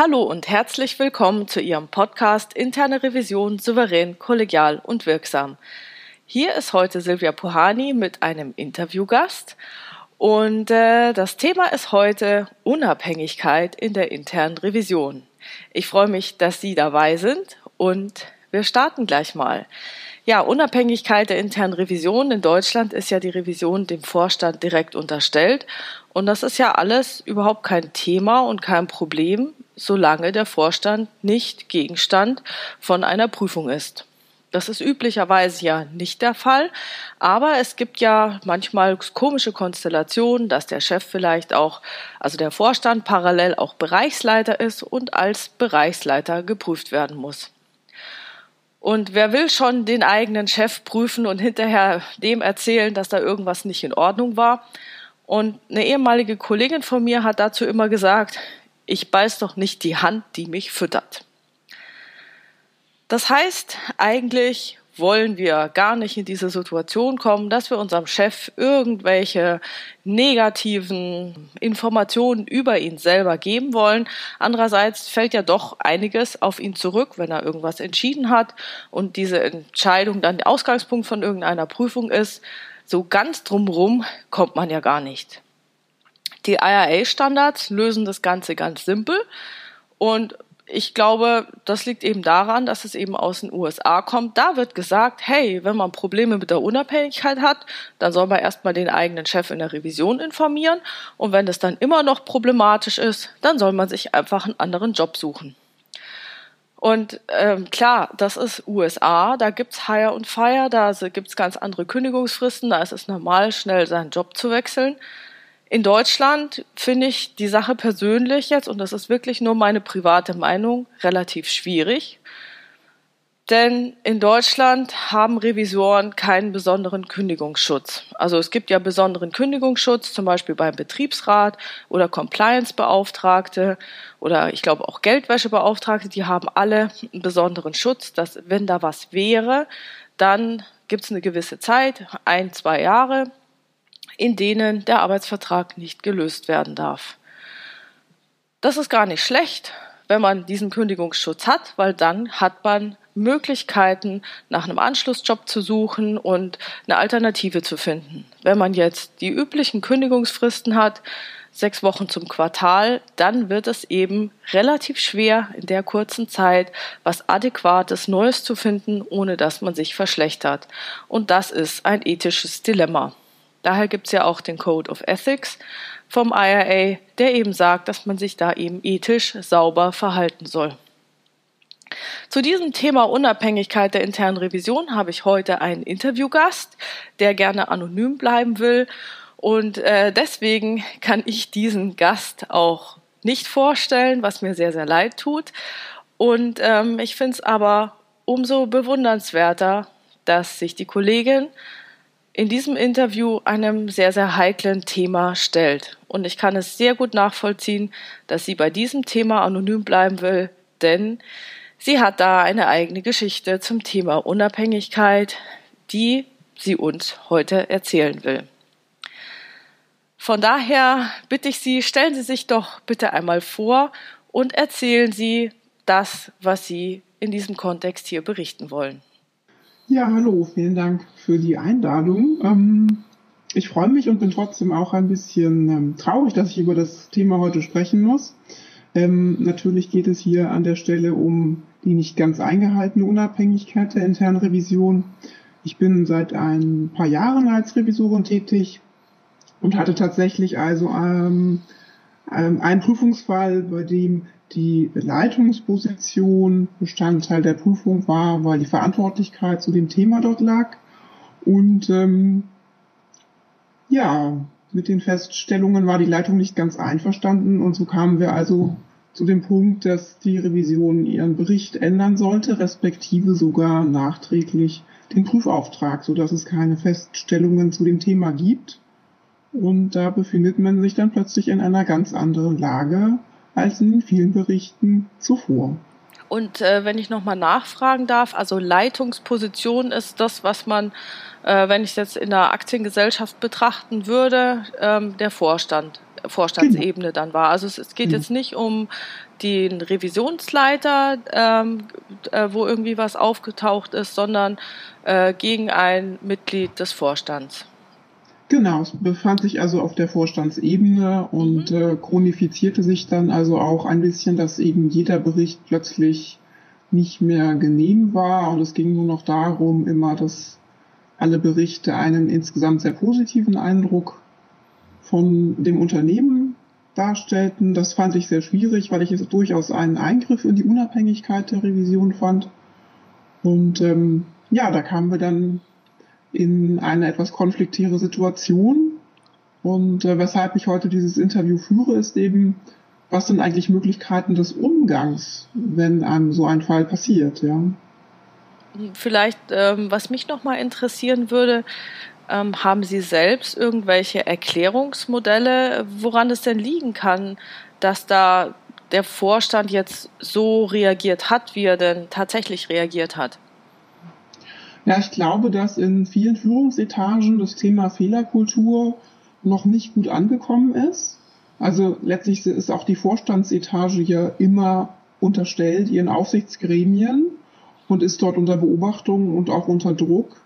Hallo und herzlich willkommen zu Ihrem Podcast Interne Revision souverän, kollegial und wirksam. Hier ist heute Silvia Puhani mit einem Interviewgast und äh, das Thema ist heute Unabhängigkeit in der internen Revision. Ich freue mich, dass Sie dabei sind und wir starten gleich mal. Ja, Unabhängigkeit der internen Revision in Deutschland ist ja die Revision dem Vorstand direkt unterstellt. Und das ist ja alles überhaupt kein Thema und kein Problem, solange der Vorstand nicht Gegenstand von einer Prüfung ist. Das ist üblicherweise ja nicht der Fall, aber es gibt ja manchmal komische Konstellationen, dass der Chef vielleicht auch, also der Vorstand parallel auch Bereichsleiter ist und als Bereichsleiter geprüft werden muss. Und wer will schon den eigenen Chef prüfen und hinterher dem erzählen, dass da irgendwas nicht in Ordnung war? Und eine ehemalige Kollegin von mir hat dazu immer gesagt, ich beiß doch nicht die Hand, die mich füttert. Das heißt, eigentlich wollen wir gar nicht in diese Situation kommen, dass wir unserem Chef irgendwelche negativen Informationen über ihn selber geben wollen. Andererseits fällt ja doch einiges auf ihn zurück, wenn er irgendwas entschieden hat und diese Entscheidung dann der Ausgangspunkt von irgendeiner Prüfung ist. So ganz drumrum kommt man ja gar nicht. Die IRA-Standards lösen das Ganze ganz simpel und ich glaube, das liegt eben daran, dass es eben aus den USA kommt. Da wird gesagt, hey, wenn man Probleme mit der Unabhängigkeit hat, dann soll man erstmal den eigenen Chef in der Revision informieren. Und wenn es dann immer noch problematisch ist, dann soll man sich einfach einen anderen Job suchen. Und ähm, klar, das ist USA, da gibt's Hire und Fire, da gibt's ganz andere Kündigungsfristen, da ist es normal, schnell seinen Job zu wechseln. In Deutschland finde ich die Sache persönlich jetzt, und das ist wirklich nur meine private Meinung, relativ schwierig. Denn in Deutschland haben Revisoren keinen besonderen Kündigungsschutz. Also es gibt ja besonderen Kündigungsschutz, zum Beispiel beim Betriebsrat oder Compliance-Beauftragte oder ich glaube auch Geldwäschebeauftragte, die haben alle einen besonderen Schutz, dass wenn da was wäre, dann gibt es eine gewisse Zeit, ein, zwei Jahre, in denen der Arbeitsvertrag nicht gelöst werden darf. Das ist gar nicht schlecht, wenn man diesen Kündigungsschutz hat, weil dann hat man Möglichkeiten, nach einem Anschlussjob zu suchen und eine Alternative zu finden. Wenn man jetzt die üblichen Kündigungsfristen hat, sechs Wochen zum Quartal, dann wird es eben relativ schwer, in der kurzen Zeit was Adäquates Neues zu finden, ohne dass man sich verschlechtert. Und das ist ein ethisches Dilemma. Daher gibt es ja auch den Code of Ethics vom IRA, der eben sagt, dass man sich da eben ethisch sauber verhalten soll. Zu diesem Thema Unabhängigkeit der internen Revision habe ich heute einen Interviewgast, der gerne anonym bleiben will. Und äh, deswegen kann ich diesen Gast auch nicht vorstellen, was mir sehr, sehr leid tut. Und ähm, ich finde es aber umso bewundernswerter, dass sich die Kollegin in diesem Interview einem sehr, sehr heiklen Thema stellt. Und ich kann es sehr gut nachvollziehen, dass sie bei diesem Thema anonym bleiben will, denn sie hat da eine eigene Geschichte zum Thema Unabhängigkeit, die sie uns heute erzählen will. Von daher bitte ich Sie, stellen Sie sich doch bitte einmal vor und erzählen Sie das, was Sie in diesem Kontext hier berichten wollen. Ja, hallo, vielen Dank für die Einladung. Ähm, ich freue mich und bin trotzdem auch ein bisschen ähm, traurig, dass ich über das Thema heute sprechen muss. Ähm, natürlich geht es hier an der Stelle um die nicht ganz eingehaltene Unabhängigkeit der internen Revision. Ich bin seit ein paar Jahren als Revisorin tätig und hatte tatsächlich also ähm, ähm, einen Prüfungsfall, bei dem die Leitungsposition Bestandteil der Prüfung war, weil die Verantwortlichkeit zu dem Thema dort lag. Und ähm, ja, mit den Feststellungen war die Leitung nicht ganz einverstanden und so kamen wir also zu dem Punkt, dass die Revision ihren Bericht ändern sollte, respektive sogar nachträglich den Prüfauftrag, so dass es keine Feststellungen zu dem Thema gibt. Und da befindet man sich dann plötzlich in einer ganz anderen Lage als in den vielen Berichten zuvor. Und äh, wenn ich nochmal nachfragen darf, also Leitungsposition ist das, was man, äh, wenn ich es jetzt in der Aktiengesellschaft betrachten würde, ähm, der Vorstand. Vorstandsebene genau. dann war. Also es, es geht genau. jetzt nicht um den Revisionsleiter, ähm, äh, wo irgendwie was aufgetaucht ist, sondern äh, gegen ein Mitglied des Vorstands. Genau, es befand sich also auf der Vorstandsebene und mhm. äh, chronifizierte sich dann also auch ein bisschen, dass eben jeder Bericht plötzlich nicht mehr genehm war und es ging nur noch darum, immer, dass alle Berichte einen insgesamt sehr positiven Eindruck von dem Unternehmen darstellten. Das fand ich sehr schwierig, weil ich es durchaus einen Eingriff in die Unabhängigkeit der Revision fand. Und ähm, ja, da kamen wir dann in eine etwas konfliktäre Situation. Und äh, weshalb ich heute dieses Interview führe, ist eben, was sind eigentlich Möglichkeiten des Umgangs, wenn einem so ein Fall passiert, ja. Vielleicht, ähm, was mich nochmal interessieren würde, ähm, haben Sie selbst irgendwelche Erklärungsmodelle, woran es denn liegen kann, dass da der Vorstand jetzt so reagiert hat, wie er denn tatsächlich reagiert hat? Ja, ich glaube, dass in vielen Führungsetagen das Thema Fehlerkultur noch nicht gut angekommen ist. Also letztlich ist auch die Vorstandsetage ja immer unterstellt ihren Aufsichtsgremien und ist dort unter Beobachtung und auch unter Druck.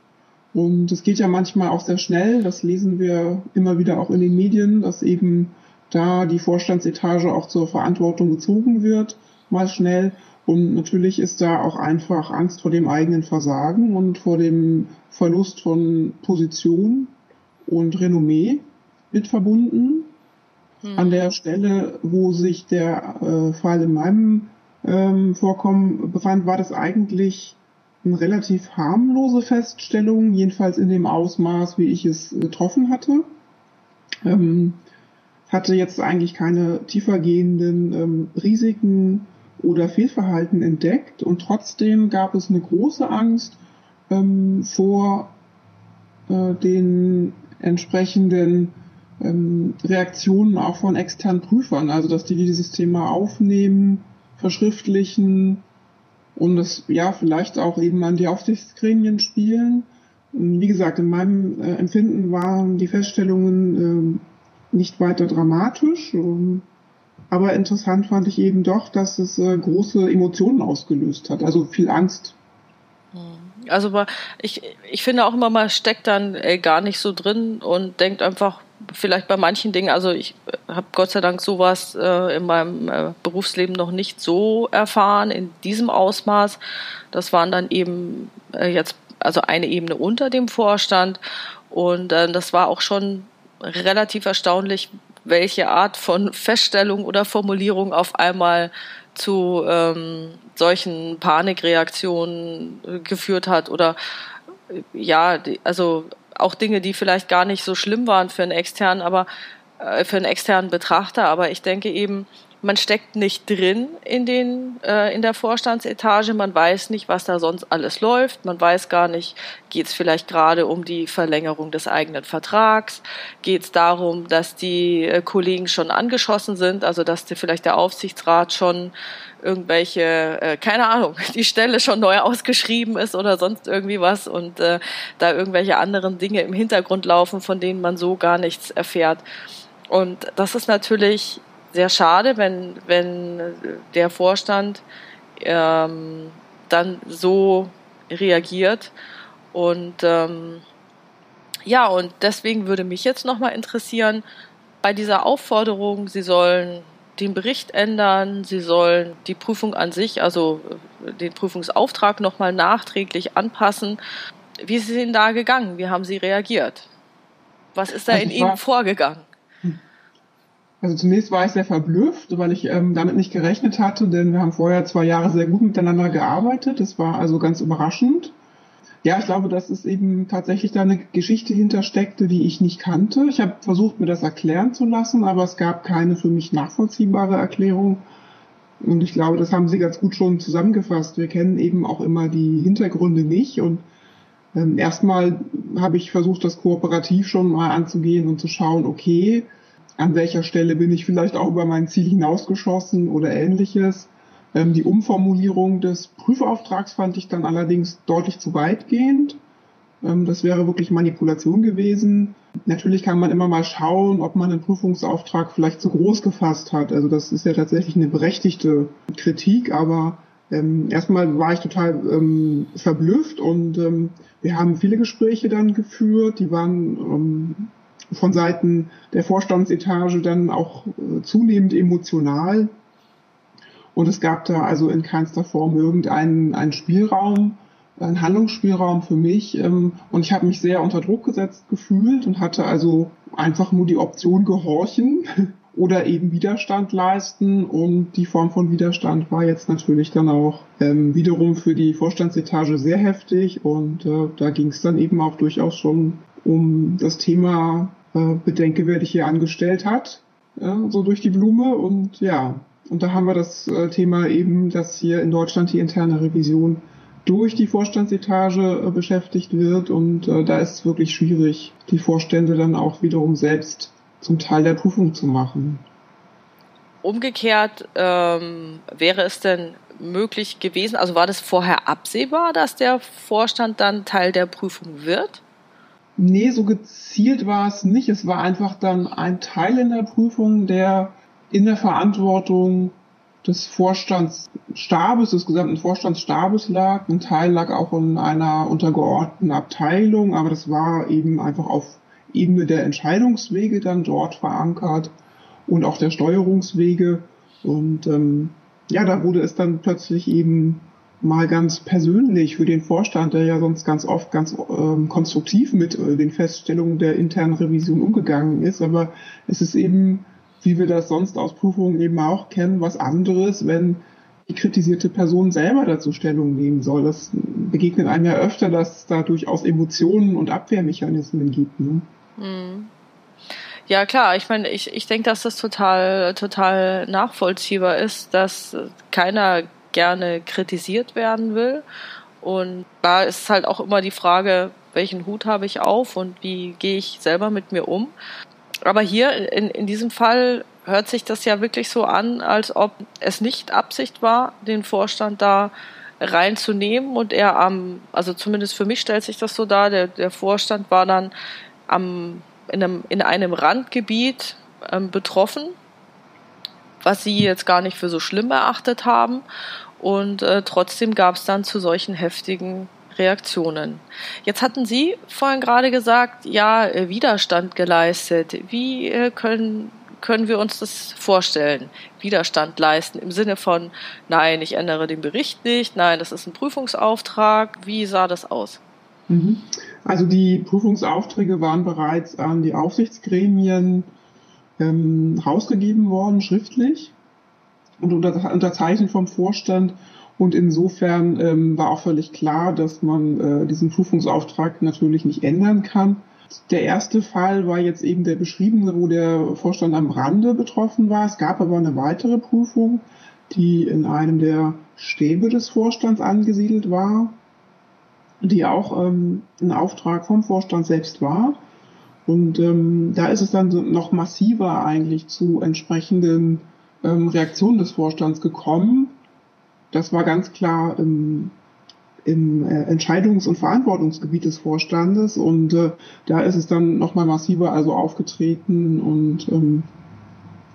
Und es geht ja manchmal auch sehr schnell, das lesen wir immer wieder auch in den Medien, dass eben da die Vorstandsetage auch zur Verantwortung gezogen wird, mal schnell. Und natürlich ist da auch einfach Angst vor dem eigenen Versagen und vor dem Verlust von Position und Renommee mit verbunden. Hm. An der Stelle, wo sich der äh, Fall in meinem ähm, Vorkommen befand, war das eigentlich eine relativ harmlose Feststellung, jedenfalls in dem Ausmaß, wie ich es getroffen hatte. Ähm, hatte jetzt eigentlich keine tiefergehenden ähm, Risiken oder Fehlverhalten entdeckt und trotzdem gab es eine große Angst ähm, vor äh, den entsprechenden ähm, Reaktionen auch von externen Prüfern, also dass die dieses Thema aufnehmen, verschriftlichen und das ja vielleicht auch eben an die Aufsichtsgremien spielen. Wie gesagt, in meinem äh, Empfinden waren die Feststellungen äh, nicht weiter dramatisch. Ähm, aber interessant fand ich eben doch, dass es äh, große Emotionen ausgelöst hat, also viel Angst. Hm. Also ich, ich finde auch immer, man steckt dann ey, gar nicht so drin und denkt einfach, vielleicht bei manchen Dingen, also ich äh, habe Gott sei Dank sowas äh, in meinem äh, Berufsleben noch nicht so erfahren, in diesem Ausmaß. Das waren dann eben äh, jetzt, also eine Ebene unter dem Vorstand. Und äh, das war auch schon relativ erstaunlich, welche Art von Feststellung oder Formulierung auf einmal zu ähm, solchen Panikreaktionen geführt hat oder äh, ja, also auch Dinge, die vielleicht gar nicht so schlimm waren für einen externen, aber äh, für einen externen Betrachter, aber ich denke eben, man steckt nicht drin in den äh, in der Vorstandsetage, man weiß nicht, was da sonst alles läuft, man weiß gar nicht, geht es vielleicht gerade um die Verlängerung des eigenen Vertrags, geht es darum, dass die äh, Kollegen schon angeschossen sind, also dass die, vielleicht der Aufsichtsrat schon irgendwelche, äh, keine Ahnung, die Stelle schon neu ausgeschrieben ist oder sonst irgendwie was und äh, da irgendwelche anderen Dinge im Hintergrund laufen, von denen man so gar nichts erfährt. Und das ist natürlich sehr schade, wenn, wenn der Vorstand ähm, dann so reagiert. Und ähm, ja, und deswegen würde mich jetzt nochmal interessieren, bei dieser Aufforderung, Sie sollen den Bericht ändern, Sie sollen die Prüfung an sich, also den Prüfungsauftrag nochmal nachträglich anpassen. Wie ist es Ihnen da gegangen? Wie haben Sie reagiert? Was ist da also in Ihnen vorgegangen? Also zunächst war ich sehr verblüfft, weil ich ähm, damit nicht gerechnet hatte, denn wir haben vorher zwei Jahre sehr gut miteinander gearbeitet. Das war also ganz überraschend. Ja, ich glaube, dass es eben tatsächlich da eine Geschichte hintersteckte, die ich nicht kannte. Ich habe versucht, mir das erklären zu lassen, aber es gab keine für mich nachvollziehbare Erklärung. Und ich glaube, das haben Sie ganz gut schon zusammengefasst. Wir kennen eben auch immer die Hintergründe nicht. Und ähm, erstmal habe ich versucht, das kooperativ schon mal anzugehen und zu schauen, okay, an welcher Stelle bin ich vielleicht auch über mein Ziel hinausgeschossen oder ähnliches. Ähm, die Umformulierung des Prüfauftrags fand ich dann allerdings deutlich zu weitgehend. Ähm, das wäre wirklich Manipulation gewesen. Natürlich kann man immer mal schauen, ob man einen Prüfungsauftrag vielleicht zu groß gefasst hat. Also das ist ja tatsächlich eine berechtigte Kritik, aber ähm, erstmal war ich total ähm, verblüfft und ähm, wir haben viele Gespräche dann geführt, die waren ähm, von Seiten der Vorstandsetage dann auch äh, zunehmend emotional. Und es gab da also in keinster Form irgendeinen einen Spielraum, einen Handlungsspielraum für mich. Ähm, und ich habe mich sehr unter Druck gesetzt gefühlt und hatte also einfach nur die Option gehorchen oder eben Widerstand leisten. Und die Form von Widerstand war jetzt natürlich dann auch ähm, wiederum für die Vorstandsetage sehr heftig. Und äh, da ging es dann eben auch durchaus schon um das Thema äh, Bedenke, wer dich hier angestellt hat, ja, so durch die Blume. Und ja, und da haben wir das äh, Thema eben, dass hier in Deutschland die interne Revision durch die Vorstandsetage äh, beschäftigt wird. Und äh, da ist es wirklich schwierig, die Vorstände dann auch wiederum selbst zum Teil der Prüfung zu machen. Umgekehrt ähm, wäre es denn möglich gewesen, also war das vorher absehbar, dass der Vorstand dann Teil der Prüfung wird? Nee, so gezielt war es nicht. Es war einfach dann ein Teil in der Prüfung, der in der Verantwortung des Vorstandsstabes, des gesamten Vorstandsstabes lag. Ein Teil lag auch in einer untergeordneten Abteilung, aber das war eben einfach auf Ebene der Entscheidungswege dann dort verankert und auch der Steuerungswege. Und ähm, ja, da wurde es dann plötzlich eben mal ganz persönlich für den Vorstand, der ja sonst ganz oft ganz ähm, konstruktiv mit äh, den Feststellungen der internen Revision umgegangen ist. Aber es ist eben, wie wir das sonst aus Prüfungen eben auch kennen, was anderes, wenn die kritisierte Person selber dazu Stellung nehmen soll. Das begegnet einem ja öfter, dass es da durchaus Emotionen und Abwehrmechanismen gibt. Ne? Mhm. Ja, klar. Ich meine, ich, ich denke, dass das total, total nachvollziehbar ist, dass keiner gerne kritisiert werden will. Und da ist halt auch immer die Frage, welchen Hut habe ich auf und wie gehe ich selber mit mir um. Aber hier in, in diesem Fall hört sich das ja wirklich so an, als ob es nicht Absicht war, den Vorstand da reinzunehmen und er am, also zumindest für mich stellt sich das so dar, der, der Vorstand war dann am, in, einem, in einem Randgebiet ähm, betroffen, was sie jetzt gar nicht für so schlimm erachtet haben und äh, trotzdem gab es dann zu solchen heftigen Reaktionen. Jetzt hatten Sie vorhin gerade gesagt, ja, äh, Widerstand geleistet. Wie äh, können, können wir uns das vorstellen? Widerstand leisten im Sinne von, nein, ich ändere den Bericht nicht, nein, das ist ein Prüfungsauftrag. Wie sah das aus? Mhm. Also die Prüfungsaufträge waren bereits an die Aufsichtsgremien ähm, rausgegeben worden, schriftlich und unterzeichnet vom Vorstand. Und insofern ähm, war auch völlig klar, dass man äh, diesen Prüfungsauftrag natürlich nicht ändern kann. Der erste Fall war jetzt eben der beschriebene, wo der Vorstand am Rande betroffen war. Es gab aber eine weitere Prüfung, die in einem der Stäbe des Vorstands angesiedelt war, die auch ähm, ein Auftrag vom Vorstand selbst war. Und ähm, da ist es dann noch massiver eigentlich zu entsprechenden ähm, Reaktion des Vorstands gekommen. Das war ganz klar im, im äh, Entscheidungs- und Verantwortungsgebiet des Vorstandes und äh, da ist es dann nochmal massiver also aufgetreten und ähm,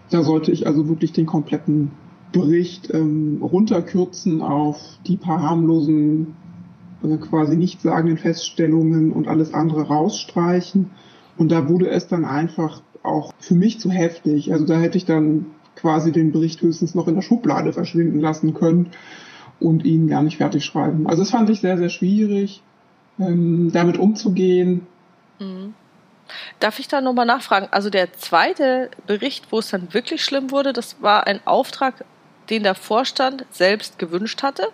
da sollte ich also wirklich den kompletten Bericht ähm, runterkürzen auf die paar harmlosen, also quasi nichtssagenden Feststellungen und alles andere rausstreichen. Und da wurde es dann einfach auch für mich zu heftig. Also da hätte ich dann quasi den Bericht höchstens noch in der Schublade verschwinden lassen können und ihn gar nicht fertig schreiben. Also das fand ich sehr, sehr schwierig, ähm, damit umzugehen. Mhm. Darf ich da nochmal nachfragen? Also der zweite Bericht, wo es dann wirklich schlimm wurde, das war ein Auftrag, den der Vorstand selbst gewünscht hatte?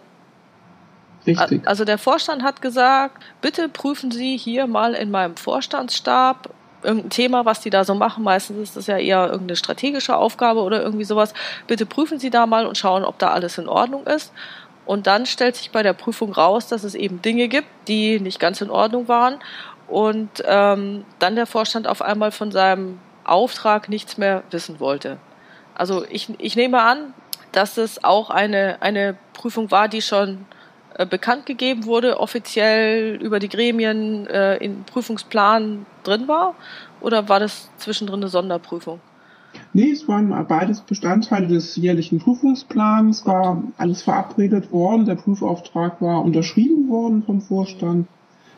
Richtig. Also der Vorstand hat gesagt, bitte prüfen Sie hier mal in meinem Vorstandsstab irgendein Thema, was die da so machen. Meistens ist das ja eher irgendeine strategische Aufgabe oder irgendwie sowas. Bitte prüfen Sie da mal und schauen, ob da alles in Ordnung ist. Und dann stellt sich bei der Prüfung raus, dass es eben Dinge gibt, die nicht ganz in Ordnung waren. Und ähm, dann der Vorstand auf einmal von seinem Auftrag nichts mehr wissen wollte. Also ich, ich nehme an, dass es auch eine, eine Prüfung war, die schon äh, bekannt gegeben wurde, offiziell über die Gremien äh, in Prüfungsplan drin war? Oder war das zwischendrin eine Sonderprüfung? Nee, es waren beides Bestandteile des jährlichen Prüfungsplans, war alles verabredet worden, der Prüfauftrag war unterschrieben worden vom Vorstand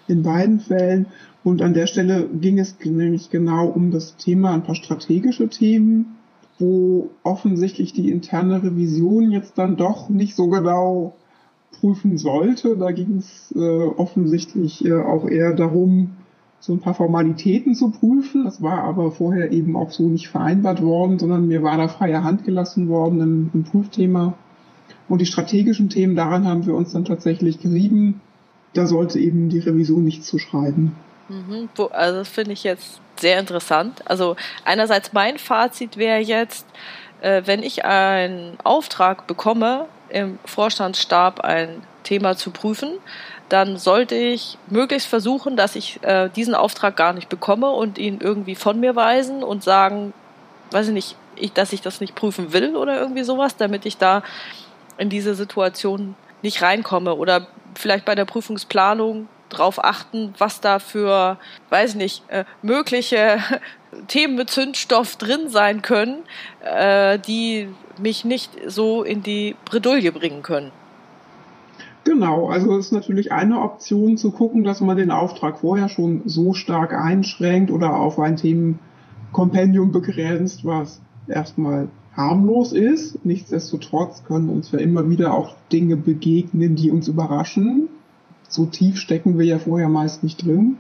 in beiden Fällen. Und an der Stelle ging es nämlich genau um das Thema, ein paar strategische Themen, wo offensichtlich die interne Revision jetzt dann doch nicht so genau prüfen sollte. Da ging es äh, offensichtlich äh, auch eher darum, so ein paar Formalitäten zu prüfen. Das war aber vorher eben auch so nicht vereinbart worden, sondern mir war da freie Hand gelassen worden im, im Prüfthema. Und die strategischen Themen, daran haben wir uns dann tatsächlich gerieben. Da sollte eben die Revision nichts zu schreiben. Mhm, also das finde ich jetzt sehr interessant. Also einerseits mein Fazit wäre jetzt, äh, wenn ich einen Auftrag bekomme, im Vorstandsstab ein Thema zu prüfen, dann sollte ich möglichst versuchen, dass ich äh, diesen Auftrag gar nicht bekomme und ihn irgendwie von mir weisen und sagen, weiß ich nicht, ich, dass ich das nicht prüfen will oder irgendwie sowas, damit ich da in diese Situation nicht reinkomme oder vielleicht bei der Prüfungsplanung drauf achten, was da für, weiß ich nicht, äh, mögliche Themen mit Zündstoff drin sein können, äh, die mich nicht so in die Bredouille bringen können. Genau, also ist natürlich eine Option zu gucken, dass man den Auftrag vorher schon so stark einschränkt oder auf ein Themenkompendium begrenzt, was erstmal harmlos ist. Nichtsdestotrotz können uns ja immer wieder auch Dinge begegnen, die uns überraschen. So tief stecken wir ja vorher meist nicht drin.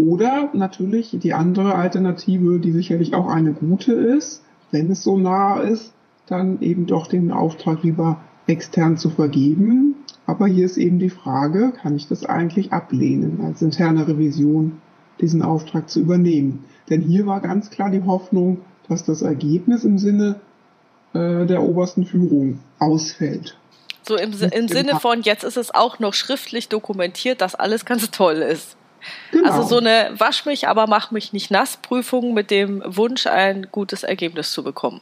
Oder natürlich die andere Alternative, die sicherlich auch eine gute ist, wenn es so nah ist, dann eben doch den Auftrag lieber extern zu vergeben, aber hier ist eben die Frage, kann ich das eigentlich ablehnen, als interne Revision diesen Auftrag zu übernehmen? Denn hier war ganz klar die Hoffnung, dass das Ergebnis im Sinne äh, der obersten Führung ausfällt. So im, im Sinne von, jetzt ist es auch noch schriftlich dokumentiert, dass alles ganz toll ist. Genau. Also so eine Wasch mich, aber mach mich nicht nass Prüfung mit dem Wunsch, ein gutes Ergebnis zu bekommen.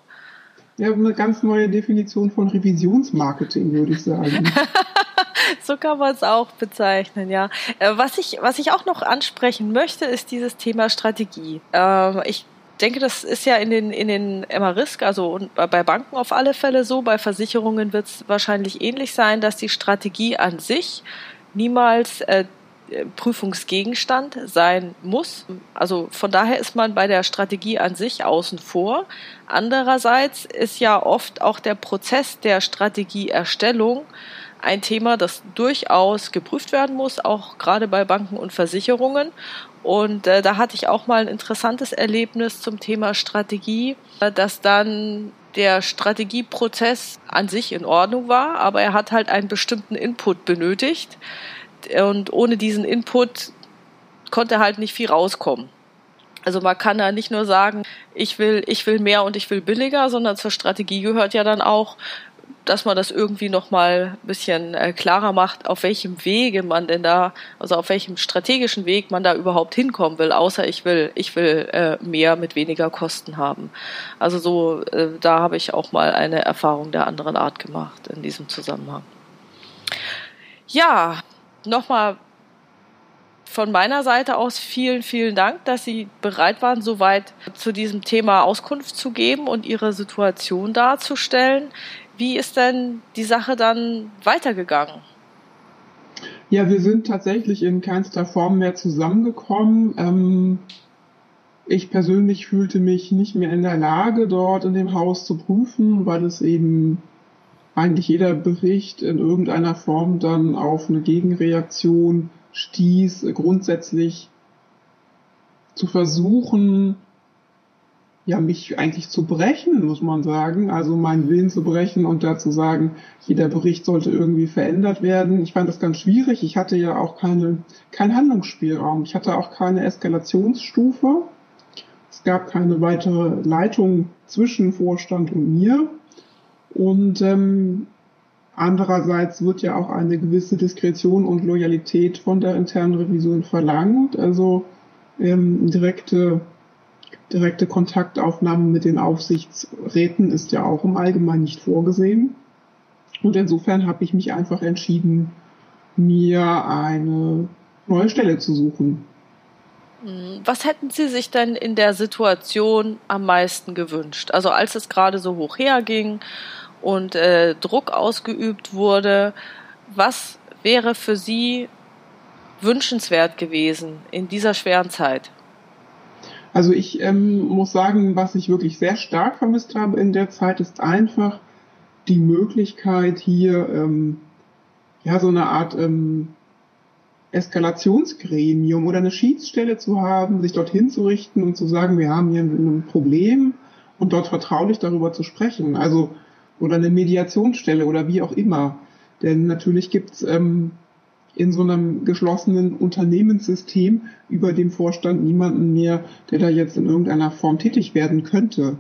Ja, eine ganz neue Definition von Revisionsmarketing, würde ich sagen. so kann man es auch bezeichnen, ja. Äh, was ich, was ich auch noch ansprechen möchte, ist dieses Thema Strategie. Ähm, ich denke, das ist ja in den, in den MA-Risk, also bei Banken auf alle Fälle so, bei Versicherungen wird es wahrscheinlich ähnlich sein, dass die Strategie an sich niemals äh, Prüfungsgegenstand sein muss. Also von daher ist man bei der Strategie an sich außen vor. Andererseits ist ja oft auch der Prozess der Strategieerstellung ein Thema, das durchaus geprüft werden muss, auch gerade bei Banken und Versicherungen. Und äh, da hatte ich auch mal ein interessantes Erlebnis zum Thema Strategie, dass dann der Strategieprozess an sich in Ordnung war, aber er hat halt einen bestimmten Input benötigt und ohne diesen Input konnte halt nicht viel rauskommen. Also man kann da nicht nur sagen, ich will, ich will mehr und ich will billiger, sondern zur Strategie gehört ja dann auch, dass man das irgendwie nochmal ein bisschen äh, klarer macht, auf welchem Wege man denn da, also auf welchem strategischen Weg man da überhaupt hinkommen will, außer ich will, ich will äh, mehr mit weniger Kosten haben. Also so, äh, da habe ich auch mal eine Erfahrung der anderen Art gemacht in diesem Zusammenhang. Ja, nochmal von meiner Seite aus vielen, vielen Dank, dass Sie bereit waren, soweit zu diesem Thema Auskunft zu geben und Ihre Situation darzustellen. Wie ist denn die Sache dann weitergegangen? Ja, wir sind tatsächlich in keinster Form mehr zusammengekommen. Ähm, ich persönlich fühlte mich nicht mehr in der Lage, dort in dem Haus zu prüfen, weil es eben eigentlich jeder Bericht in irgendeiner Form dann auf eine Gegenreaktion stieß, grundsätzlich zu versuchen, ja, mich eigentlich zu brechen, muss man sagen. Also meinen Willen zu brechen und dazu sagen, jeder Bericht sollte irgendwie verändert werden. Ich fand das ganz schwierig. Ich hatte ja auch keine, keinen Handlungsspielraum. Ich hatte auch keine Eskalationsstufe. Es gab keine weitere Leitung zwischen Vorstand und mir. Und ähm, andererseits wird ja auch eine gewisse Diskretion und Loyalität von der internen Revision verlangt. Also ähm, direkte, direkte Kontaktaufnahme mit den Aufsichtsräten ist ja auch im Allgemeinen nicht vorgesehen. Und insofern habe ich mich einfach entschieden, mir eine neue Stelle zu suchen. Hm, was hätten Sie sich denn in der Situation am meisten gewünscht? Also als es gerade so hoch herging und äh, Druck ausgeübt wurde, was wäre für Sie wünschenswert gewesen in dieser schweren Zeit? Also ich ähm, muss sagen, was ich wirklich sehr stark vermisst habe in der Zeit, ist einfach die Möglichkeit hier ähm, ja so eine Art ähm, Eskalationsgremium oder eine Schiedsstelle zu haben, sich dorthin zu richten und zu sagen, wir haben hier ein Problem und dort vertraulich darüber zu sprechen. Also oder eine Mediationsstelle oder wie auch immer. Denn natürlich gibt's ähm, in so einem geschlossenen Unternehmenssystem über dem Vorstand niemanden mehr, der da jetzt in irgendeiner Form tätig werden könnte.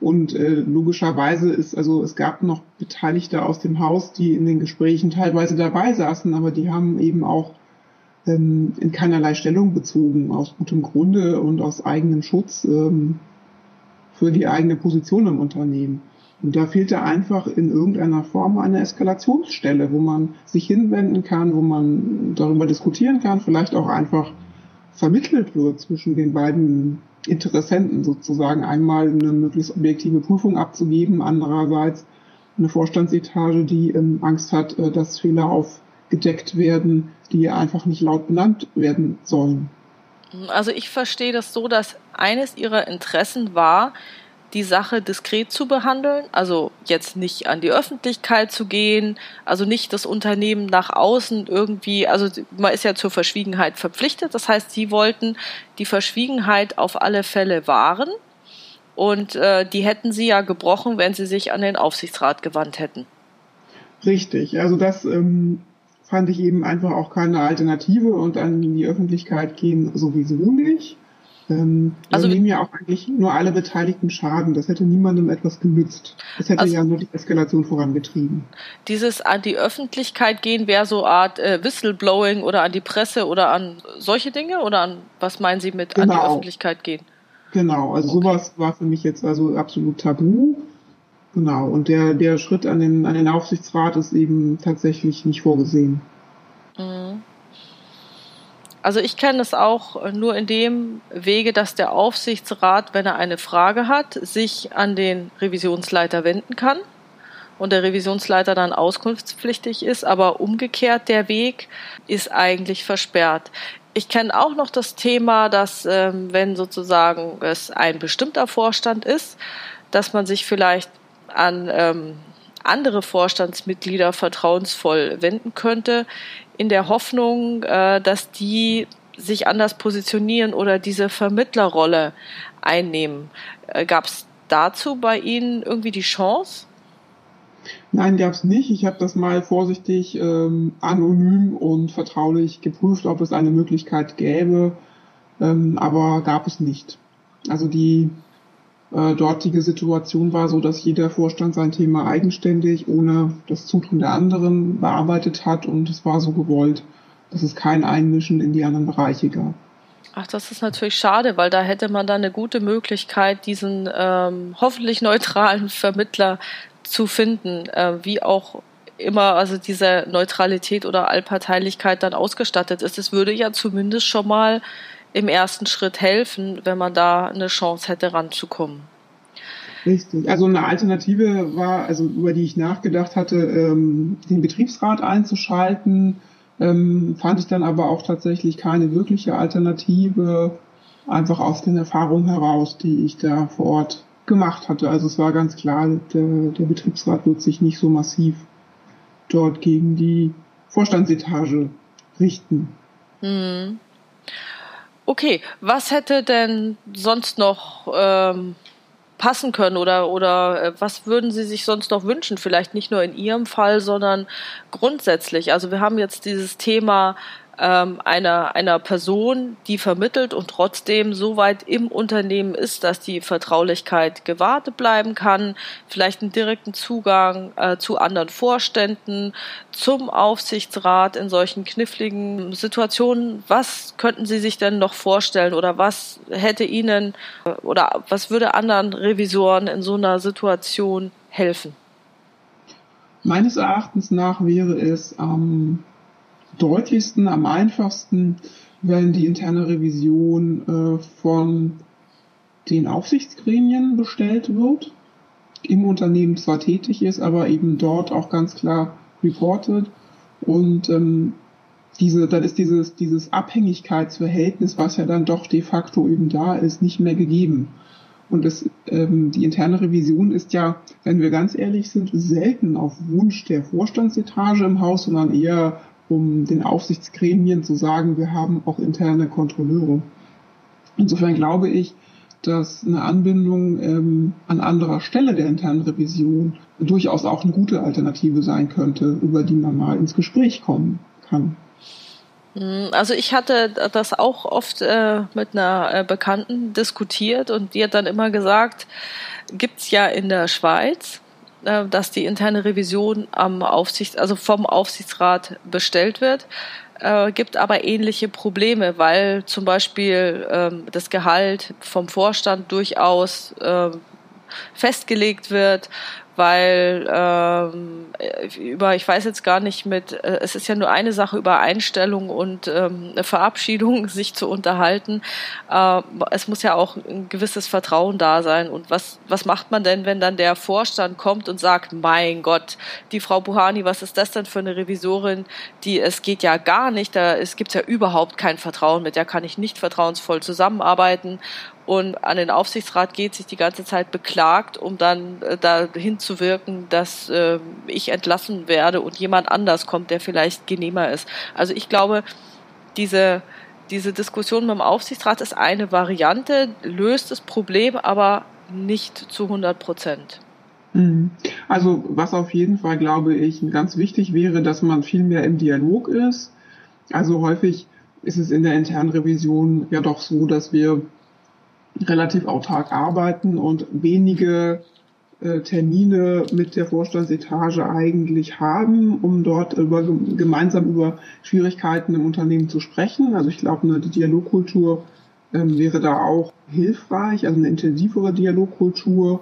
Und äh, logischerweise ist, also es gab noch Beteiligte aus dem Haus, die in den Gesprächen teilweise dabei saßen, aber die haben eben auch ähm, in keinerlei Stellung bezogen, aus gutem Grunde und aus eigenem Schutz ähm, für die eigene Position im Unternehmen. Und da fehlte einfach in irgendeiner Form eine Eskalationsstelle, wo man sich hinwenden kann, wo man darüber diskutieren kann, vielleicht auch einfach vermittelt wird zwischen den beiden Interessenten sozusagen. Einmal eine möglichst objektive Prüfung abzugeben, andererseits eine Vorstandsetage, die ähm, Angst hat, äh, dass Fehler aufgedeckt werden, die einfach nicht laut benannt werden sollen. Also ich verstehe das so, dass eines ihrer Interessen war, die Sache diskret zu behandeln, also jetzt nicht an die Öffentlichkeit zu gehen, also nicht das Unternehmen nach außen irgendwie, also man ist ja zur Verschwiegenheit verpflichtet, das heißt, sie wollten die Verschwiegenheit auf alle Fälle wahren und äh, die hätten sie ja gebrochen, wenn sie sich an den Aufsichtsrat gewandt hätten. Richtig, also das ähm, fand ich eben einfach auch keine Alternative und an die Öffentlichkeit gehen sowieso nicht. Ähm, also nehmen ja auch eigentlich nur alle Beteiligten Schaden. Das hätte niemandem etwas genützt. Das hätte also, ja nur die Eskalation vorangetrieben. Dieses an die Öffentlichkeit gehen wäre so Art äh, Whistleblowing oder an die Presse oder an solche Dinge oder an was meinen Sie mit genau. an die genau. Öffentlichkeit gehen? Genau, also okay. sowas war für mich jetzt also absolut tabu. Genau, und der, der Schritt an den, an den Aufsichtsrat ist eben tatsächlich nicht vorgesehen. Mhm. Also ich kenne es auch nur in dem Wege, dass der Aufsichtsrat, wenn er eine Frage hat, sich an den Revisionsleiter wenden kann und der Revisionsleiter dann auskunftspflichtig ist, aber umgekehrt der Weg ist eigentlich versperrt. Ich kenne auch noch das Thema, dass ähm, wenn sozusagen es ein bestimmter Vorstand ist, dass man sich vielleicht an ähm, andere Vorstandsmitglieder vertrauensvoll wenden könnte, in der Hoffnung, äh, dass die sich anders positionieren oder diese Vermittlerrolle einnehmen. Äh, Gab es dazu bei Ihnen irgendwie die Chance? Nein, gab es nicht. Ich habe das mal vorsichtig ähm, anonym und vertraulich geprüft, ob es eine Möglichkeit gäbe, ähm, aber gab es nicht. Also die äh, dortige Situation war so, dass jeder Vorstand sein Thema eigenständig, ohne das Zutun der anderen bearbeitet hat und es war so gewollt, dass es kein Einmischen in die anderen Bereiche gab. Ach, das ist natürlich schade, weil da hätte man dann eine gute Möglichkeit, diesen ähm, hoffentlich neutralen Vermittler zu finden, äh, wie auch immer also diese Neutralität oder Allparteilichkeit dann ausgestattet ist. Es würde ja zumindest schon mal im ersten Schritt helfen, wenn man da eine Chance hätte ranzukommen. Richtig. Also eine Alternative war, also über die ich nachgedacht hatte, ähm, den Betriebsrat einzuschalten, ähm, fand ich dann aber auch tatsächlich keine wirkliche Alternative, einfach aus den Erfahrungen heraus, die ich da vor Ort gemacht hatte. Also es war ganz klar, der, der Betriebsrat wird sich nicht so massiv dort gegen die Vorstandsetage richten. Mhm. Okay, was hätte denn sonst noch ähm, passen können oder, oder äh, was würden Sie sich sonst noch wünschen? Vielleicht nicht nur in Ihrem Fall, sondern grundsätzlich. Also wir haben jetzt dieses Thema ähm, einer, einer Person, die vermittelt und trotzdem so weit im Unternehmen ist, dass die Vertraulichkeit gewahrt bleiben kann, vielleicht einen direkten Zugang äh, zu anderen Vorständen, zum Aufsichtsrat in solchen kniffligen Situationen. Was könnten Sie sich denn noch vorstellen oder was hätte Ihnen äh, oder was würde anderen Revisoren in so einer Situation helfen? Meines Erachtens nach wäre es ähm, deutlichsten, am einfachsten, wenn die interne Revision äh, von den Aufsichtsgremien bestellt wird, im Unternehmen zwar tätig ist, aber eben dort auch ganz klar reportet und ähm, diese, dann ist dieses, dieses Abhängigkeitsverhältnis, was ja dann doch de facto eben da ist, nicht mehr gegeben. Und das, ähm, die interne Revision ist ja, wenn wir ganz ehrlich sind, selten auf Wunsch der Vorstandsetage im Haus, sondern eher um den Aufsichtsgremien zu sagen, wir haben auch interne Kontrolleure. Insofern glaube ich, dass eine Anbindung ähm, an anderer Stelle der internen Revision durchaus auch eine gute Alternative sein könnte, über die man mal ins Gespräch kommen kann. Hm, also ich hatte das auch oft äh, mit einer äh, Bekannten diskutiert und die hat dann immer gesagt, gibt's ja in der Schweiz, dass die interne Revision am Aufsicht, also vom Aufsichtsrat bestellt wird, äh, gibt aber ähnliche Probleme, weil zum Beispiel ähm, das Gehalt vom Vorstand durchaus äh, festgelegt wird, weil ähm, über, ich weiß jetzt gar nicht mit, äh, es ist ja nur eine Sache über Einstellung und ähm, Verabschiedung, sich zu unterhalten. Äh, es muss ja auch ein gewisses Vertrauen da sein. Und was, was macht man denn, wenn dann der Vorstand kommt und sagt, mein Gott, die Frau Buhani, was ist das denn für eine Revisorin, die, es geht ja gar nicht, da, es gibt ja überhaupt kein Vertrauen, mit der kann ich nicht vertrauensvoll zusammenarbeiten und an den Aufsichtsrat geht, sich die ganze Zeit beklagt, um dann äh, dahin zu wirken, dass äh, ich entlassen werde und jemand anders kommt, der vielleicht genehmer ist. Also ich glaube, diese, diese Diskussion mit dem Aufsichtsrat ist eine Variante, löst das Problem aber nicht zu 100 Prozent. Mhm. Also was auf jeden Fall, glaube ich, ganz wichtig wäre, dass man viel mehr im Dialog ist. Also häufig ist es in der internen Revision ja doch so, dass wir relativ autark arbeiten und wenige äh, Termine mit der Vorstandsetage eigentlich haben, um dort über, gemeinsam über Schwierigkeiten im Unternehmen zu sprechen. Also ich glaube, eine Dialogkultur ähm, wäre da auch hilfreich, also eine intensivere Dialogkultur.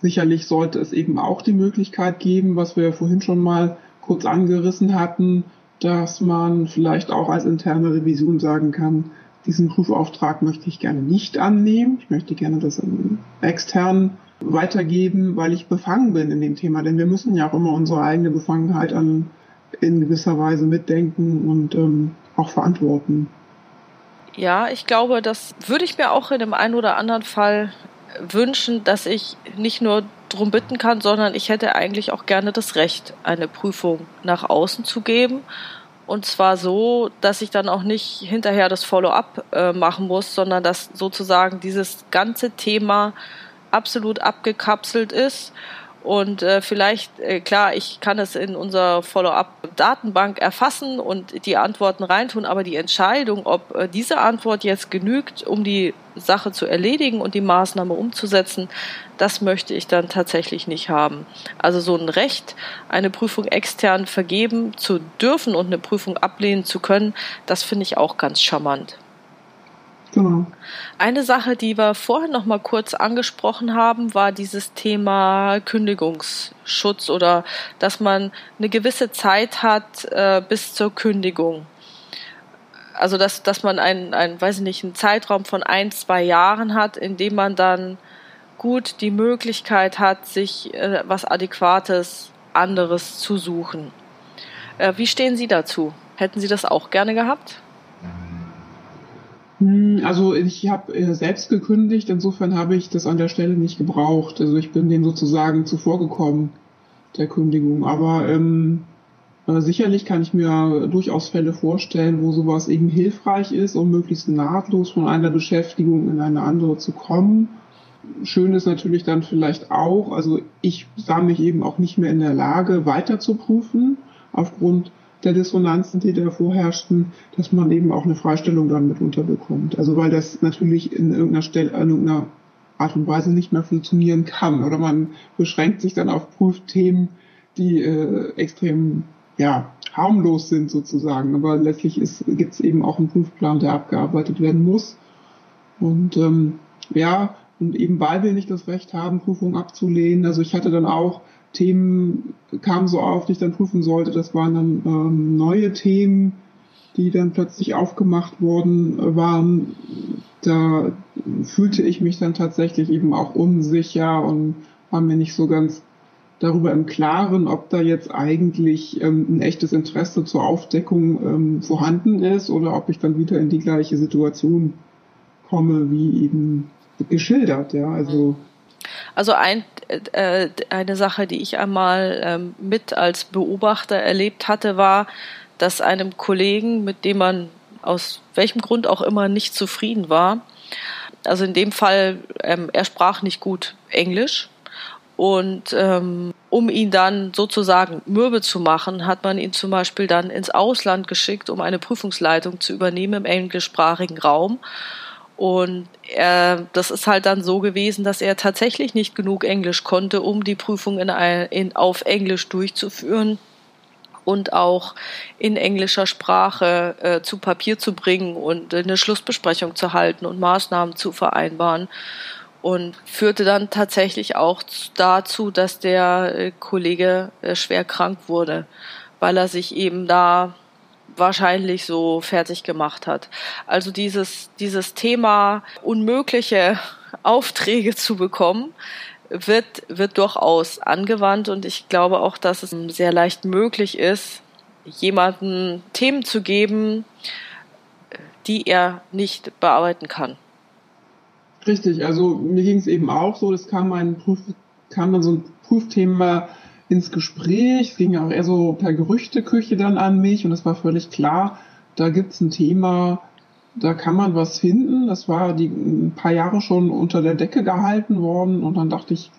Sicherlich sollte es eben auch die Möglichkeit geben, was wir vorhin schon mal kurz angerissen hatten, dass man vielleicht auch als interne Revision sagen kann, diesen Prüfauftrag möchte ich gerne nicht annehmen. Ich möchte gerne das extern weitergeben, weil ich befangen bin in dem Thema. Denn wir müssen ja auch immer unsere eigene Befangenheit an, in gewisser Weise mitdenken und ähm, auch verantworten. Ja, ich glaube, das würde ich mir auch in dem einen oder anderen Fall wünschen, dass ich nicht nur darum bitten kann, sondern ich hätte eigentlich auch gerne das Recht, eine Prüfung nach außen zu geben und zwar so, dass ich dann auch nicht hinterher das Follow-up äh, machen muss, sondern dass sozusagen dieses ganze Thema absolut abgekapselt ist und äh, vielleicht, äh, klar, ich kann es in unserer Follow-up-Datenbank erfassen und die Antworten reintun, aber die Entscheidung, ob äh, diese Antwort jetzt genügt, um die Sache zu erledigen und die Maßnahme umzusetzen, das möchte ich dann tatsächlich nicht haben. Also so ein Recht, eine Prüfung extern vergeben zu dürfen und eine Prüfung ablehnen zu können, das finde ich auch ganz charmant. Genau. Eine Sache, die wir vorhin noch mal kurz angesprochen haben, war dieses Thema Kündigungsschutz oder dass man eine gewisse Zeit hat äh, bis zur Kündigung. Also dass, dass man einen, einen, weiß ich nicht, einen Zeitraum von ein, zwei Jahren hat, in dem man dann gut die Möglichkeit hat, sich äh, was Adäquates anderes zu suchen. Äh, wie stehen Sie dazu? Hätten Sie das auch gerne gehabt? Hm, also ich habe äh, selbst gekündigt, insofern habe ich das an der Stelle nicht gebraucht. Also ich bin dem sozusagen zuvorgekommen, der Kündigung. Aber ähm, äh, sicherlich kann ich mir durchaus Fälle vorstellen, wo sowas eben hilfreich ist, um möglichst nahtlos von einer Beschäftigung in eine andere zu kommen. Schön ist natürlich dann vielleicht auch, also ich sah mich eben auch nicht mehr in der Lage, weiter zu prüfen, aufgrund der Dissonanzen, die da vorherrschten, dass man eben auch eine Freistellung dann mit unterbekommt. Also weil das natürlich in irgendeiner Stelle, in irgendeiner Art und Weise nicht mehr funktionieren kann. Oder man beschränkt sich dann auf Prüfthemen, die äh, extrem ja, harmlos sind sozusagen. Aber letztlich gibt es eben auch einen Prüfplan, der abgearbeitet werden muss. Und ähm, ja, und eben weil wir nicht das Recht haben, Prüfungen abzulehnen. Also ich hatte dann auch Themen kamen so auf, die ich dann prüfen sollte. Das waren dann ähm, neue Themen, die dann plötzlich aufgemacht worden waren. Da fühlte ich mich dann tatsächlich eben auch unsicher und war mir nicht so ganz darüber im Klaren, ob da jetzt eigentlich ähm, ein echtes Interesse zur Aufdeckung ähm, vorhanden ist oder ob ich dann wieder in die gleiche Situation komme, wie eben geschildert, ja, also. Also ein, äh, eine Sache, die ich einmal ähm, mit als Beobachter erlebt hatte, war, dass einem Kollegen, mit dem man aus welchem Grund auch immer nicht zufrieden war, also in dem Fall, ähm, er sprach nicht gut Englisch und ähm, um ihn dann sozusagen mürbe zu machen, hat man ihn zum Beispiel dann ins Ausland geschickt, um eine Prüfungsleitung zu übernehmen im englischsprachigen Raum. Und er, das ist halt dann so gewesen, dass er tatsächlich nicht genug Englisch konnte, um die Prüfung in, in, auf Englisch durchzuführen und auch in englischer Sprache äh, zu Papier zu bringen und eine Schlussbesprechung zu halten und Maßnahmen zu vereinbaren. Und führte dann tatsächlich auch dazu, dass der äh, Kollege äh, schwer krank wurde, weil er sich eben da wahrscheinlich so fertig gemacht hat. Also dieses, dieses Thema unmögliche Aufträge zu bekommen, wird, wird durchaus angewandt und ich glaube auch, dass es sehr leicht möglich ist, jemanden Themen zu geben, die er nicht bearbeiten kann. Richtig, also mir ging es eben auch so, es kam ein Prüf, kam dann so ein Prüfthema ins Gespräch, es ging auch eher so per Gerüchteküche dann an mich und es war völlig klar, da gibt's ein Thema, da kann man was finden. Das war die ein paar Jahre schon unter der Decke gehalten worden und dann dachte ich,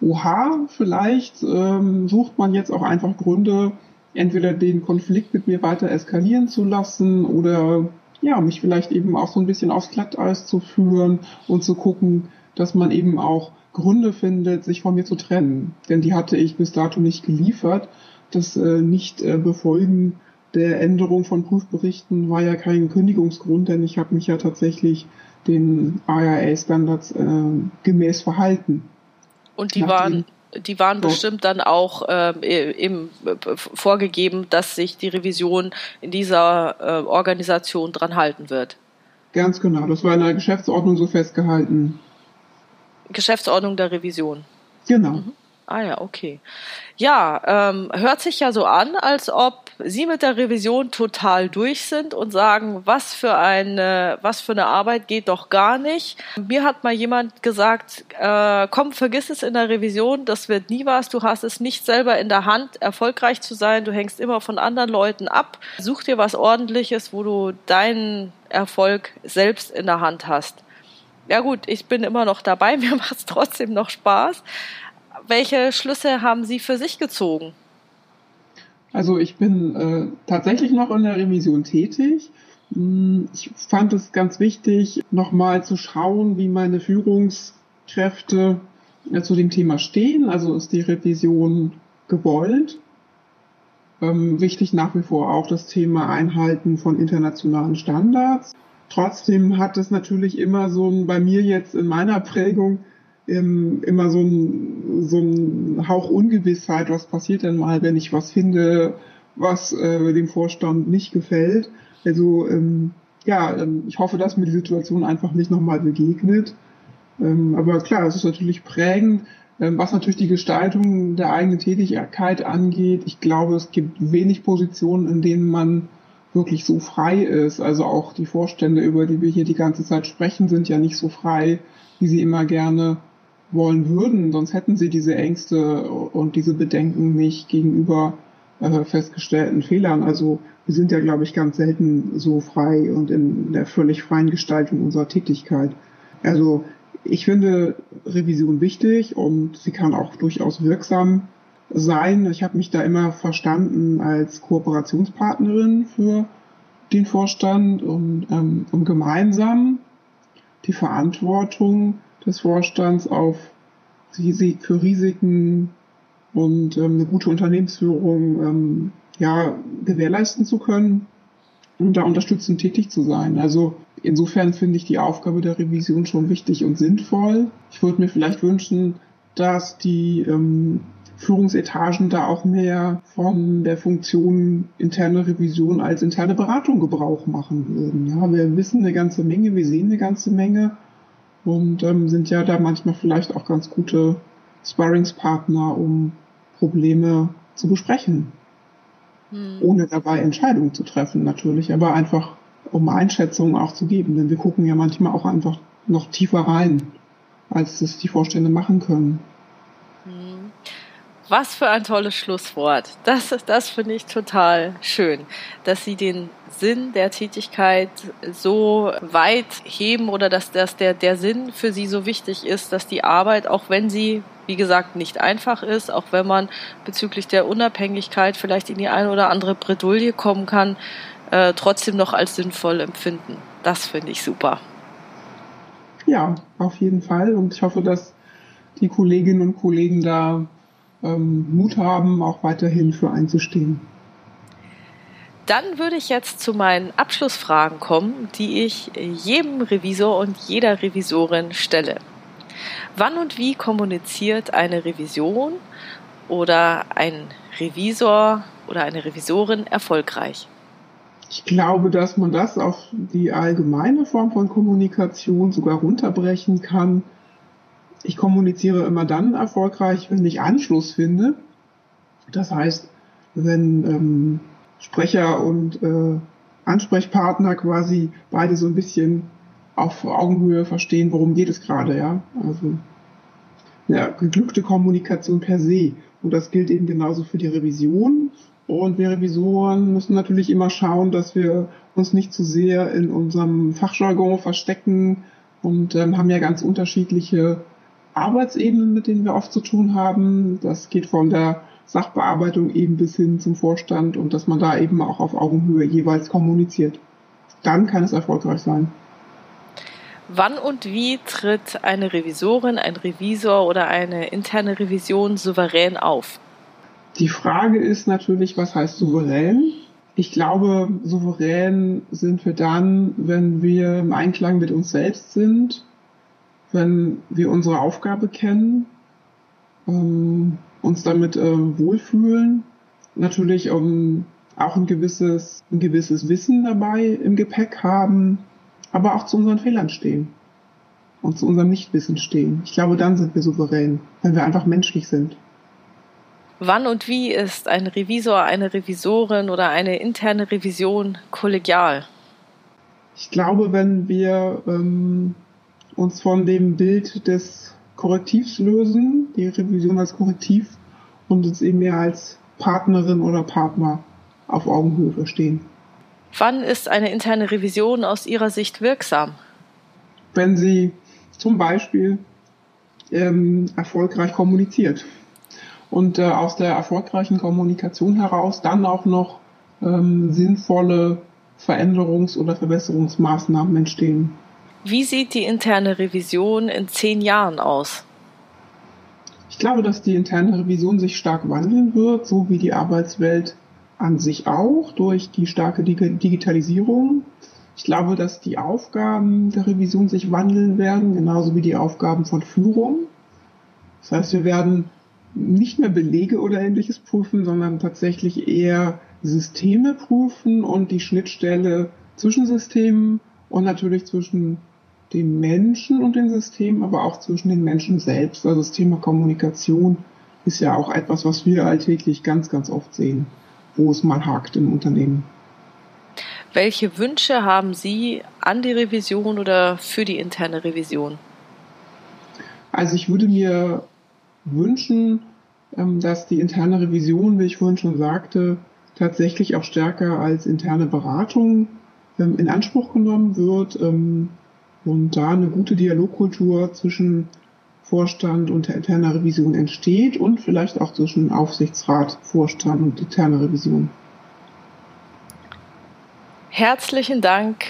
oha, vielleicht ähm, sucht man jetzt auch einfach Gründe, entweder den Konflikt mit mir weiter eskalieren zu lassen oder ja, mich vielleicht eben auch so ein bisschen aufs Glatteis zu führen und zu gucken, dass man eben auch Gründe findet, sich von mir zu trennen. Denn die hatte ich bis dato nicht geliefert. Das äh, nicht äh, der Änderung von Prüfberichten war ja kein Kündigungsgrund, denn ich habe mich ja tatsächlich den IRA-Standards äh, gemäß verhalten. Und die waren die waren bestimmt dann auch äh, eben äh, vorgegeben, dass sich die Revision in dieser äh, Organisation dran halten wird. Ganz genau, das war in der Geschäftsordnung so festgehalten. Geschäftsordnung der Revision. Genau. Mhm. Ah ja, okay. Ja, ähm, hört sich ja so an, als ob Sie mit der Revision total durch sind und sagen, was für eine, was für eine Arbeit geht doch gar nicht. Mir hat mal jemand gesagt, äh, komm, vergiss es in der Revision, das wird nie was. Du hast es nicht selber in der Hand, erfolgreich zu sein. Du hängst immer von anderen Leuten ab. Such dir was Ordentliches, wo du deinen Erfolg selbst in der Hand hast. Ja gut, ich bin immer noch dabei, mir macht es trotzdem noch Spaß welche Schlüsse haben Sie für sich gezogen? Also ich bin äh, tatsächlich noch in der Revision tätig. Hm, ich fand es ganz wichtig, nochmal zu schauen, wie meine Führungskräfte äh, zu dem Thema stehen. Also ist die Revision gewollt. Ähm, wichtig nach wie vor auch das Thema Einhalten von internationalen Standards. Trotzdem hat es natürlich immer so ein, bei mir jetzt in meiner Prägung ähm, immer so ein, so ein Hauch Ungewissheit, was passiert denn mal, wenn ich was finde, was äh, dem Vorstand nicht gefällt. Also ähm, ja, ähm, ich hoffe, dass mir die Situation einfach nicht nochmal begegnet. Ähm, aber klar, es ist natürlich prägend, ähm, was natürlich die Gestaltung der eigenen Tätigkeit angeht. Ich glaube, es gibt wenig Positionen, in denen man wirklich so frei ist. Also auch die Vorstände, über die wir hier die ganze Zeit sprechen, sind ja nicht so frei, wie sie immer gerne wollen würden, sonst hätten sie diese Ängste und diese Bedenken nicht gegenüber äh, festgestellten Fehlern. Also wir sind ja, glaube ich, ganz selten so frei und in der völlig freien Gestaltung unserer Tätigkeit. Also ich finde Revision wichtig und sie kann auch durchaus wirksam sein. Ich habe mich da immer verstanden als Kooperationspartnerin für den Vorstand und ähm, um gemeinsam die Verantwortung des Vorstands auf für Risiken und ähm, eine gute Unternehmensführung ähm, ja, gewährleisten zu können und da unterstützend tätig zu sein. Also insofern finde ich die Aufgabe der Revision schon wichtig und sinnvoll. Ich würde mir vielleicht wünschen, dass die ähm, Führungsetagen da auch mehr von der Funktion interne Revision als interne Beratung Gebrauch machen würden. Ja, wir wissen eine ganze Menge, wir sehen eine ganze Menge und ähm, sind ja da manchmal vielleicht auch ganz gute Sparringspartner, um Probleme zu besprechen. Hm. Ohne dabei Entscheidungen zu treffen natürlich, aber einfach um Einschätzungen auch zu geben, denn wir gucken ja manchmal auch einfach noch tiefer rein, als das die Vorstände machen können. Hm. Was für ein tolles Schlusswort. Das, das finde ich total schön, dass Sie den Sinn der Tätigkeit so weit heben oder dass, dass der, der Sinn für Sie so wichtig ist, dass die Arbeit, auch wenn sie, wie gesagt, nicht einfach ist, auch wenn man bezüglich der Unabhängigkeit vielleicht in die eine oder andere Bredouille kommen kann, äh, trotzdem noch als sinnvoll empfinden. Das finde ich super. Ja, auf jeden Fall. Und ich hoffe, dass die Kolleginnen und Kollegen da ähm, Mut haben, auch weiterhin für einzustehen. Dann würde ich jetzt zu meinen Abschlussfragen kommen, die ich jedem Revisor und jeder Revisorin stelle. Wann und wie kommuniziert eine Revision oder ein Revisor oder eine Revisorin erfolgreich? Ich glaube, dass man das auf die allgemeine Form von Kommunikation sogar runterbrechen kann, ich kommuniziere immer dann erfolgreich, wenn ich Anschluss finde. Das heißt, wenn ähm, Sprecher und äh, Ansprechpartner quasi beide so ein bisschen auf Augenhöhe verstehen, worum geht es gerade, ja. Also ja, geglückte Kommunikation per se. Und das gilt eben genauso für die Revision. Und wir Revisoren müssen natürlich immer schauen, dass wir uns nicht zu sehr in unserem Fachjargon verstecken und ähm, haben ja ganz unterschiedliche Arbeitsebenen, mit denen wir oft zu tun haben. Das geht von der Sachbearbeitung eben bis hin zum Vorstand und dass man da eben auch auf Augenhöhe jeweils kommuniziert. Dann kann es erfolgreich sein. Wann und wie tritt eine Revisorin, ein Revisor oder eine interne Revision souverän auf? Die Frage ist natürlich, was heißt souverän? Ich glaube, souverän sind wir dann, wenn wir im Einklang mit uns selbst sind, wenn wir unsere Aufgabe kennen, ähm, uns damit äh, wohlfühlen, natürlich um, auch ein gewisses, ein gewisses Wissen dabei im Gepäck haben, aber auch zu unseren Fehlern stehen und zu unserem Nichtwissen stehen. Ich glaube, dann sind wir souverän, wenn wir einfach menschlich sind. Wann und wie ist ein Revisor, eine Revisorin oder eine interne Revision kollegial? Ich glaube, wenn wir ähm, uns von dem Bild des Korrektivs lösen, die Revision als Korrektiv und uns eben mehr als Partnerin oder Partner auf Augenhöhe verstehen. Wann ist eine interne Revision aus Ihrer Sicht wirksam? Wenn sie zum Beispiel ähm, erfolgreich kommuniziert und äh, aus der erfolgreichen Kommunikation heraus dann auch noch ähm, sinnvolle Veränderungs- oder Verbesserungsmaßnahmen entstehen. Wie sieht die interne Revision in zehn Jahren aus? Ich glaube, dass die interne Revision sich stark wandeln wird, so wie die Arbeitswelt an sich auch durch die starke Digitalisierung. Ich glaube, dass die Aufgaben der Revision sich wandeln werden, genauso wie die Aufgaben von Führung. Das heißt, wir werden nicht mehr Belege oder ähnliches prüfen, sondern tatsächlich eher Systeme prüfen und die Schnittstelle zwischen Systemen und natürlich zwischen den Menschen und den Systemen, aber auch zwischen den Menschen selbst. Also das Thema Kommunikation ist ja auch etwas, was wir alltäglich ganz, ganz oft sehen, wo es mal hakt im Unternehmen. Welche Wünsche haben Sie an die Revision oder für die interne Revision? Also ich würde mir wünschen, ähm, dass die interne Revision, wie ich vorhin schon sagte, tatsächlich auch stärker als interne Beratung ähm, in Anspruch genommen wird und da eine gute Dialogkultur zwischen Vorstand und der interner Revision entsteht und vielleicht auch zwischen Aufsichtsrat, Vorstand und interner Revision. Herzlichen Dank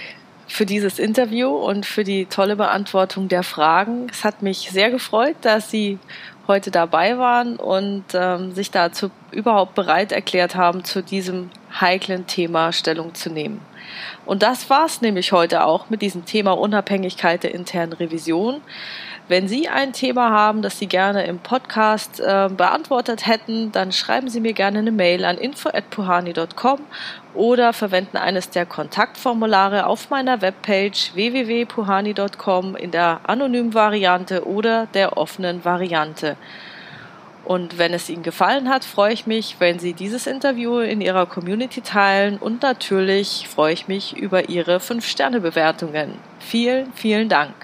für dieses Interview und für die tolle Beantwortung der Fragen. Es hat mich sehr gefreut, dass Sie heute dabei waren und ähm, sich dazu überhaupt bereit erklärt haben, zu diesem heiklen Thema Stellung zu nehmen. Und das war's nämlich heute auch mit diesem Thema Unabhängigkeit der internen Revision. Wenn Sie ein Thema haben, das Sie gerne im Podcast äh, beantwortet hätten, dann schreiben Sie mir gerne eine Mail an info@puhani.com oder verwenden eines der Kontaktformulare auf meiner Webpage www.puhani.com in der anonymen Variante oder der offenen Variante. Und wenn es Ihnen gefallen hat, freue ich mich, wenn Sie dieses Interview in Ihrer Community teilen und natürlich freue ich mich über Ihre 5-Sterne-Bewertungen. Vielen, vielen Dank.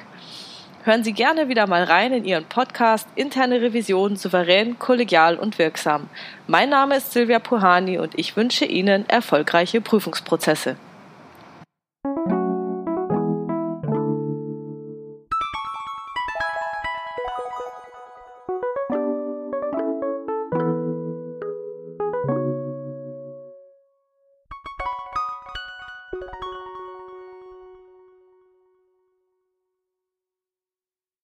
Hören Sie gerne wieder mal rein in Ihren Podcast Interne Revision souverän, kollegial und wirksam. Mein Name ist Silvia Puhani und ich wünsche Ihnen erfolgreiche Prüfungsprozesse.